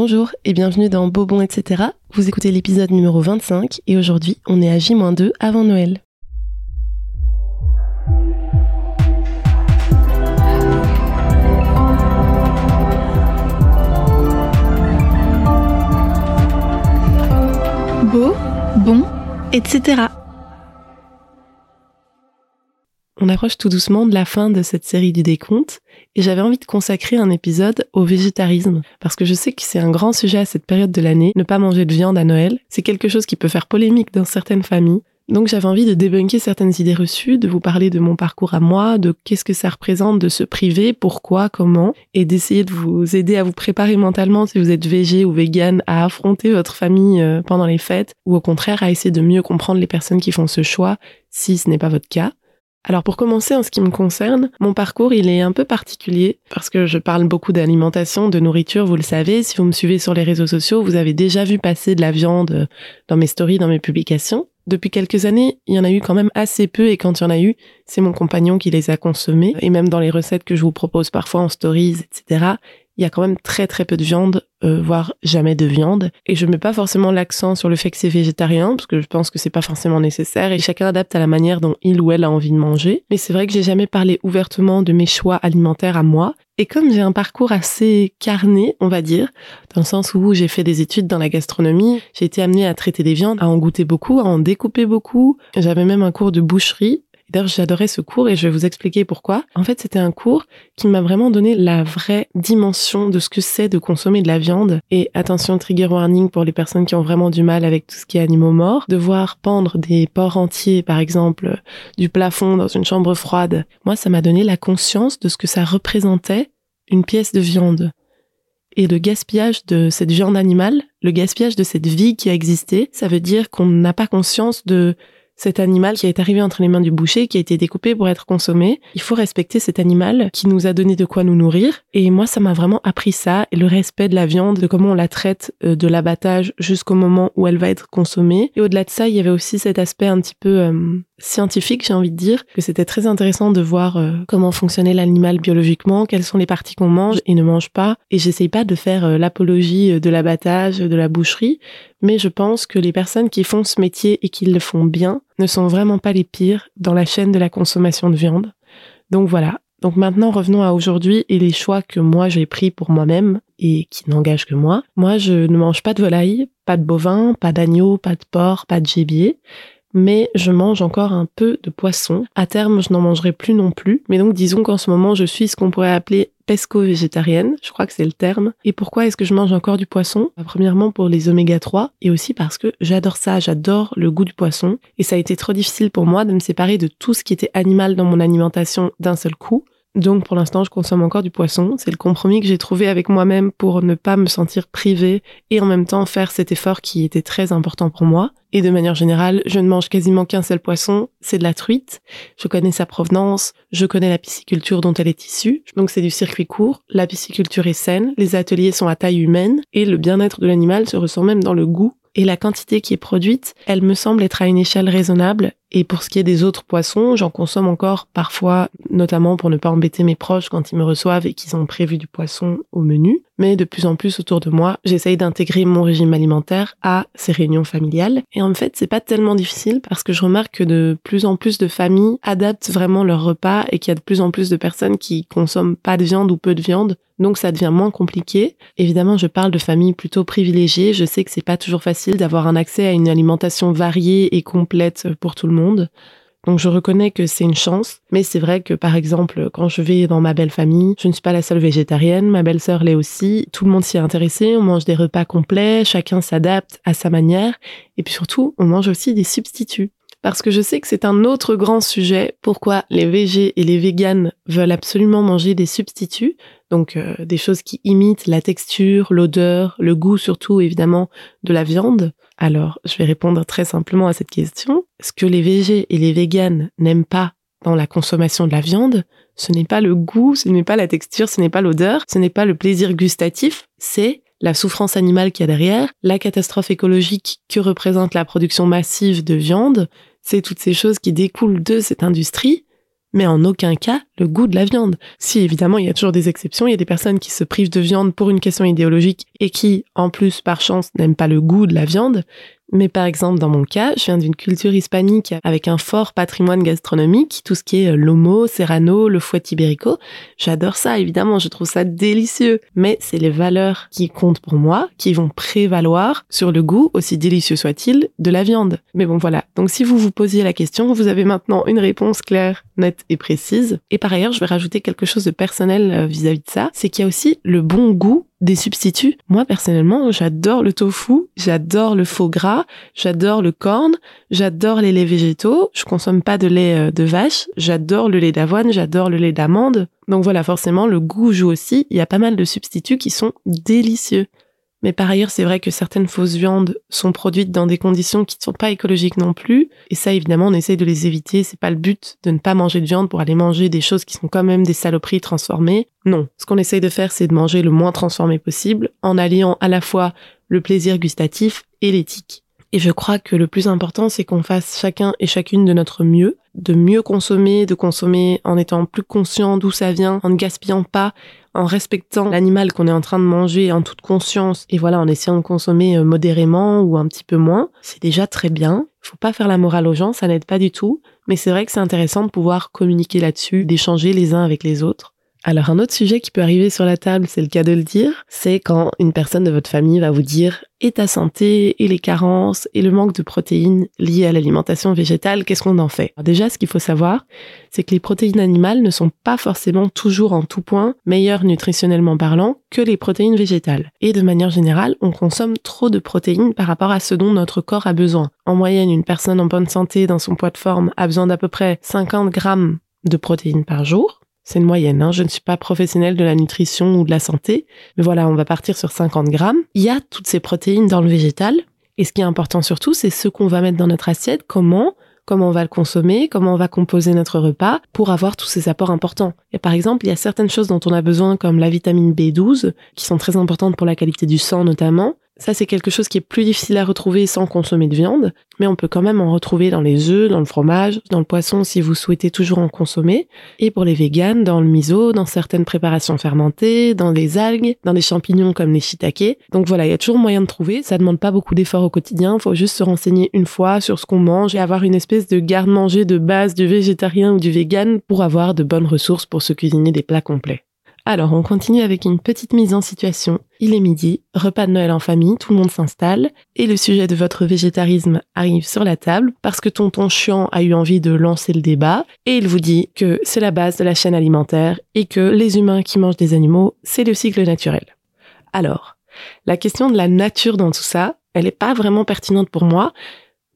Bonjour et bienvenue dans Bobon etc. Vous écoutez l'épisode numéro 25 et aujourd'hui on est à J-2 avant Noël. Beau, bon, etc. On approche tout doucement de la fin de cette série du décompte et j'avais envie de consacrer un épisode au végétarisme parce que je sais que c'est un grand sujet à cette période de l'année. Ne pas manger de viande à Noël, c'est quelque chose qui peut faire polémique dans certaines familles. Donc j'avais envie de débunker certaines idées reçues, de vous parler de mon parcours à moi, de qu'est-ce que ça représente de se priver, pourquoi, comment, et d'essayer de vous aider à vous préparer mentalement si vous êtes végé ou vegan à affronter votre famille euh, pendant les fêtes, ou au contraire à essayer de mieux comprendre les personnes qui font ce choix si ce n'est pas votre cas. Alors pour commencer, en ce qui me concerne, mon parcours il est un peu particulier parce que je parle beaucoup d'alimentation, de nourriture, vous le savez. Si vous me suivez sur les réseaux sociaux, vous avez déjà vu passer de la viande dans mes stories, dans mes publications. Depuis quelques années, il y en a eu quand même assez peu et quand il y en a eu, c'est mon compagnon qui les a consommés. Et même dans les recettes que je vous propose parfois en stories, etc., il y a quand même très très peu de viande, euh, voire jamais de viande. Et je mets pas forcément l'accent sur le fait que c'est végétarien, parce que je pense que c'est pas forcément nécessaire et chacun adapte à la manière dont il ou elle a envie de manger. Mais c'est vrai que j'ai jamais parlé ouvertement de mes choix alimentaires à moi. Et comme j'ai un parcours assez carné, on va dire, dans le sens où j'ai fait des études dans la gastronomie, j'ai été amenée à traiter des viandes, à en goûter beaucoup, à en découper beaucoup. J'avais même un cours de boucherie D'ailleurs, j'adorais ce cours et je vais vous expliquer pourquoi. En fait, c'était un cours qui m'a vraiment donné la vraie dimension de ce que c'est de consommer de la viande. Et attention, trigger warning pour les personnes qui ont vraiment du mal avec tout ce qui est animaux morts. De voir pendre des porcs entiers, par exemple, du plafond dans une chambre froide. Moi, ça m'a donné la conscience de ce que ça représentait une pièce de viande. Et le gaspillage de cette viande animale, le gaspillage de cette vie qui a existé, ça veut dire qu'on n'a pas conscience de cet animal qui est arrivé entre les mains du boucher, qui a été découpé pour être consommé. Il faut respecter cet animal qui nous a donné de quoi nous nourrir. Et moi, ça m'a vraiment appris ça, le respect de la viande, de comment on la traite euh, de l'abattage jusqu'au moment où elle va être consommée. Et au-delà de ça, il y avait aussi cet aspect un petit peu euh, scientifique, j'ai envie de dire, que c'était très intéressant de voir euh, comment fonctionnait l'animal biologiquement, quelles sont les parties qu'on mange et ne mange pas. Et j'essaye pas de faire l'apologie de l'abattage, de la boucherie, mais je pense que les personnes qui font ce métier et qui le font bien ne sont vraiment pas les pires dans la chaîne de la consommation de viande. Donc voilà. Donc maintenant revenons à aujourd'hui et les choix que moi j'ai pris pour moi-même et qui n'engagent que moi. Moi je ne mange pas de volaille, pas de bovin, pas d'agneau, pas de porc, pas de gibier mais je mange encore un peu de poisson. À terme, je n'en mangerai plus non plus. Mais donc, disons qu'en ce moment, je suis ce qu'on pourrait appeler pesco-végétarienne, je crois que c'est le terme. Et pourquoi est-ce que je mange encore du poisson? Bah, Premièrement pour les oméga 3 et aussi parce que j'adore ça, j'adore le goût du poisson. Et ça a été trop difficile pour moi de me séparer de tout ce qui était animal dans mon alimentation d'un seul coup. Donc pour l'instant, je consomme encore du poisson. C'est le compromis que j'ai trouvé avec moi-même pour ne pas me sentir privée et en même temps faire cet effort qui était très important pour moi. Et de manière générale, je ne mange quasiment qu'un seul poisson, c'est de la truite. Je connais sa provenance, je connais la pisciculture dont elle est issue. Donc c'est du circuit court, la pisciculture est saine, les ateliers sont à taille humaine et le bien-être de l'animal se ressent même dans le goût et la quantité qui est produite, elle me semble être à une échelle raisonnable. Et pour ce qui est des autres poissons, j'en consomme encore parfois, notamment pour ne pas embêter mes proches quand ils me reçoivent et qu'ils ont prévu du poisson au menu. Mais de plus en plus autour de moi, j'essaye d'intégrer mon régime alimentaire à ces réunions familiales. Et en fait, c'est pas tellement difficile parce que je remarque que de plus en plus de familles adaptent vraiment leur repas et qu'il y a de plus en plus de personnes qui consomment pas de viande ou peu de viande donc ça devient moins compliqué. Évidemment, je parle de familles plutôt privilégiées. Je sais que c'est pas toujours facile d'avoir un accès à une alimentation variée et complète pour tout le monde. Donc je reconnais que c'est une chance, mais c'est vrai que par exemple, quand je vais dans ma belle famille, je ne suis pas la seule végétarienne, ma belle-sœur l'est aussi, tout le monde s'y est intéressé, on mange des repas complets, chacun s'adapte à sa manière, et puis surtout, on mange aussi des substituts parce que je sais que c'est un autre grand sujet. Pourquoi les végés et les véganes veulent absolument manger des substituts, donc euh, des choses qui imitent la texture, l'odeur, le goût surtout évidemment de la viande. Alors, je vais répondre très simplement à cette question. Ce que les végés et les véganes n'aiment pas dans la consommation de la viande, ce n'est pas le goût, ce n'est pas la texture, ce n'est pas l'odeur, ce n'est pas le plaisir gustatif, c'est la souffrance animale qu'il y a derrière, la catastrophe écologique que représente la production massive de viande, c'est toutes ces choses qui découlent de cette industrie. Mais en aucun cas le goût de la viande. Si évidemment il y a toujours des exceptions, il y a des personnes qui se privent de viande pour une question idéologique et qui, en plus, par chance, n'aiment pas le goût de la viande, mais par exemple, dans mon cas, je viens d'une culture hispanique avec un fort patrimoine gastronomique, tout ce qui est euh, l'homo, serrano, le fouet ibérico. J'adore ça, évidemment, je trouve ça délicieux. Mais c'est les valeurs qui comptent pour moi, qui vont prévaloir sur le goût, aussi délicieux soit-il, de la viande. Mais bon, voilà. Donc si vous vous posiez la question, vous avez maintenant une réponse claire, nette et précise. Et par ailleurs, je vais rajouter quelque chose de personnel euh, vis-à-vis de ça, c'est qu'il y a aussi le bon goût des substituts. Moi, personnellement, j'adore le tofu, j'adore le faux gras, j'adore le corn, j'adore les laits végétaux, je consomme pas de lait euh, de vache, j'adore le lait d'avoine, j'adore le lait d'amande. Donc voilà, forcément, le goût joue aussi. Il y a pas mal de substituts qui sont délicieux. Mais par ailleurs, c'est vrai que certaines fausses viandes sont produites dans des conditions qui ne sont pas écologiques non plus. Et ça, évidemment, on essaye de les éviter. C'est pas le but de ne pas manger de viande pour aller manger des choses qui sont quand même des saloperies transformées. Non. Ce qu'on essaye de faire, c'est de manger le moins transformé possible en alliant à la fois le plaisir gustatif et l'éthique. Et je crois que le plus important, c'est qu'on fasse chacun et chacune de notre mieux, de mieux consommer, de consommer en étant plus conscient d'où ça vient, en ne gaspillant pas, en respectant l'animal qu'on est en train de manger en toute conscience et voilà, en essayant de consommer euh, modérément ou un petit peu moins, c'est déjà très bien. Faut pas faire la morale aux gens, ça n'aide pas du tout, mais c'est vrai que c'est intéressant de pouvoir communiquer là-dessus, d'échanger les uns avec les autres. Alors un autre sujet qui peut arriver sur la table, c'est le cas de le dire, c'est quand une personne de votre famille va vous dire et ta santé et les carences et le manque de protéines liées à l'alimentation végétale, qu'est-ce qu'on en fait? Déjà, ce qu'il faut savoir, c'est que les protéines animales ne sont pas forcément toujours en tout point meilleures nutritionnellement parlant que les protéines végétales. Et de manière générale, on consomme trop de protéines par rapport à ce dont notre corps a besoin. En moyenne, une personne en bonne santé dans son poids de forme a besoin d'à peu près 50 grammes de protéines par jour. C'est une moyenne, hein. je ne suis pas professionnelle de la nutrition ou de la santé, mais voilà, on va partir sur 50 grammes. Il y a toutes ces protéines dans le végétal, et ce qui est important surtout, c'est ce qu'on va mettre dans notre assiette, comment, comment on va le consommer, comment on va composer notre repas pour avoir tous ces apports importants. Et par exemple, il y a certaines choses dont on a besoin comme la vitamine B12, qui sont très importantes pour la qualité du sang notamment, ça, c'est quelque chose qui est plus difficile à retrouver sans consommer de viande, mais on peut quand même en retrouver dans les œufs, dans le fromage, dans le poisson si vous souhaitez toujours en consommer, et pour les véganes, dans le miso, dans certaines préparations fermentées, dans les algues, dans les champignons comme les shiitake. Donc voilà, il y a toujours moyen de trouver, ça demande pas beaucoup d'efforts au quotidien, faut juste se renseigner une fois sur ce qu'on mange et avoir une espèce de garde-manger de base du végétarien ou du vegan pour avoir de bonnes ressources pour se cuisiner des plats complets. Alors, on continue avec une petite mise en situation. Il est midi, repas de Noël en famille, tout le monde s'installe, et le sujet de votre végétarisme arrive sur la table parce que tonton chiant a eu envie de lancer le débat, et il vous dit que c'est la base de la chaîne alimentaire et que les humains qui mangent des animaux, c'est le cycle naturel. Alors, la question de la nature dans tout ça, elle n'est pas vraiment pertinente pour moi.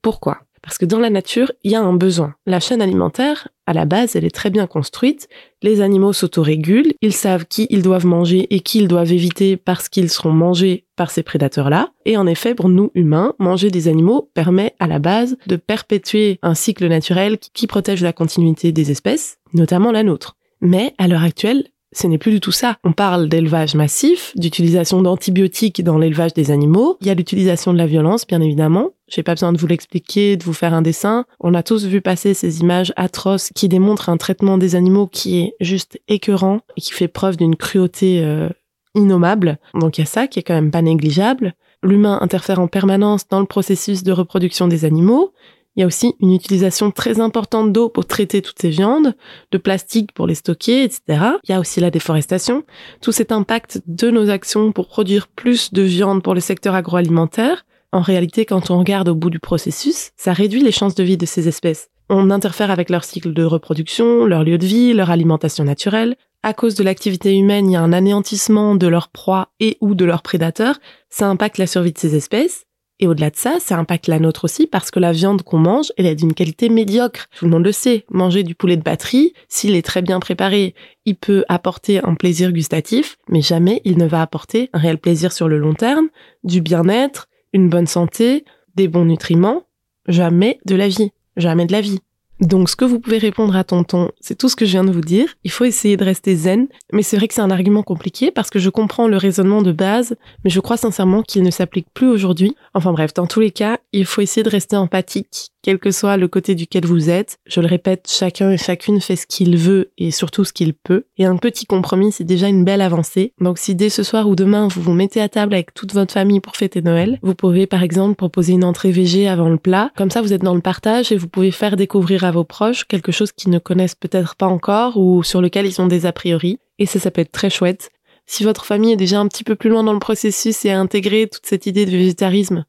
Pourquoi? Parce que dans la nature, il y a un besoin. La chaîne alimentaire, à la base, elle est très bien construite. Les animaux s'autorégulent, ils savent qui ils doivent manger et qui ils doivent éviter parce qu'ils seront mangés par ces prédateurs-là. Et en effet, pour nous humains, manger des animaux permet à la base de perpétuer un cycle naturel qui protège la continuité des espèces, notamment la nôtre. Mais à l'heure actuelle, ce n'est plus du tout ça. On parle d'élevage massif, d'utilisation d'antibiotiques dans l'élevage des animaux. Il y a l'utilisation de la violence, bien évidemment. J'ai pas besoin de vous l'expliquer, de vous faire un dessin. On a tous vu passer ces images atroces qui démontrent un traitement des animaux qui est juste écœurant et qui fait preuve d'une cruauté euh, innommable. Donc il y a ça qui est quand même pas négligeable. L'humain interfère en permanence dans le processus de reproduction des animaux. Il y a aussi une utilisation très importante d'eau pour traiter toutes ces viandes, de plastique pour les stocker, etc. Il y a aussi la déforestation. Tout cet impact de nos actions pour produire plus de viande pour le secteur agroalimentaire, en réalité, quand on regarde au bout du processus, ça réduit les chances de vie de ces espèces. On interfère avec leur cycle de reproduction, leur lieu de vie, leur alimentation naturelle. À cause de l'activité humaine, il y a un anéantissement de leurs proies et ou de leurs prédateurs. Ça impacte la survie de ces espèces. Et au-delà de ça, ça impacte la nôtre aussi parce que la viande qu'on mange, elle est d'une qualité médiocre. Tout le monde le sait. Manger du poulet de batterie, s'il est très bien préparé, il peut apporter un plaisir gustatif, mais jamais il ne va apporter un réel plaisir sur le long terme, du bien-être, une bonne santé, des bons nutriments. Jamais de la vie. Jamais de la vie. Donc ce que vous pouvez répondre à tonton, c'est tout ce que je viens de vous dire. Il faut essayer de rester zen, mais c'est vrai que c'est un argument compliqué parce que je comprends le raisonnement de base, mais je crois sincèrement qu'il ne s'applique plus aujourd'hui. Enfin bref, dans tous les cas, il faut essayer de rester empathique quel que soit le côté duquel vous êtes. Je le répète, chacun et chacune fait ce qu'il veut et surtout ce qu'il peut. Et un petit compromis, c'est déjà une belle avancée. Donc si dès ce soir ou demain, vous vous mettez à table avec toute votre famille pour fêter Noël, vous pouvez par exemple proposer une entrée végé avant le plat. Comme ça, vous êtes dans le partage et vous pouvez faire découvrir à vos proches quelque chose qu'ils ne connaissent peut-être pas encore ou sur lequel ils ont des a priori. Et ça, ça peut être très chouette. Si votre famille est déjà un petit peu plus loin dans le processus et a intégré toute cette idée de végétarisme,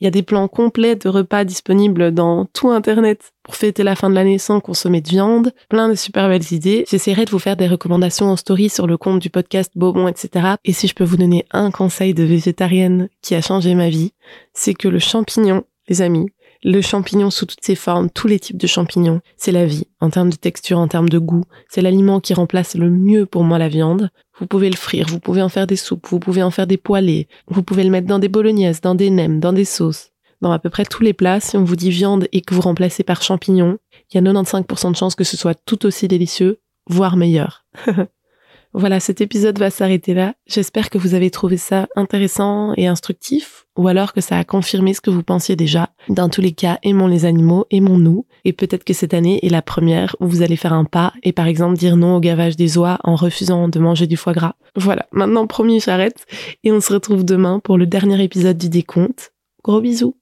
il y a des plans complets de repas disponibles dans tout Internet pour fêter la fin de l'année sans consommer de viande. Plein de super belles idées. J'essaierai de vous faire des recommandations en story sur le compte du podcast Bobon, etc. Et si je peux vous donner un conseil de végétarienne qui a changé ma vie, c'est que le champignon, les amis, le champignon sous toutes ses formes, tous les types de champignons, c'est la vie, en termes de texture, en termes de goût. C'est l'aliment qui remplace le mieux pour moi la viande. Vous pouvez le frire, vous pouvez en faire des soupes, vous pouvez en faire des poêlés, vous pouvez le mettre dans des bolognaises, dans des nems, dans des sauces. Dans à peu près tous les plats, si on vous dit viande et que vous remplacez par champignons, il y a 95% de chances que ce soit tout aussi délicieux, voire meilleur. Voilà, cet épisode va s'arrêter là. J'espère que vous avez trouvé ça intéressant et instructif, ou alors que ça a confirmé ce que vous pensiez déjà. Dans tous les cas, aimons les animaux, aimons-nous, et peut-être que cette année est la première où vous allez faire un pas et par exemple dire non au gavage des oies en refusant de manger du foie gras. Voilà, maintenant promis, j'arrête, et on se retrouve demain pour le dernier épisode du décompte. Gros bisous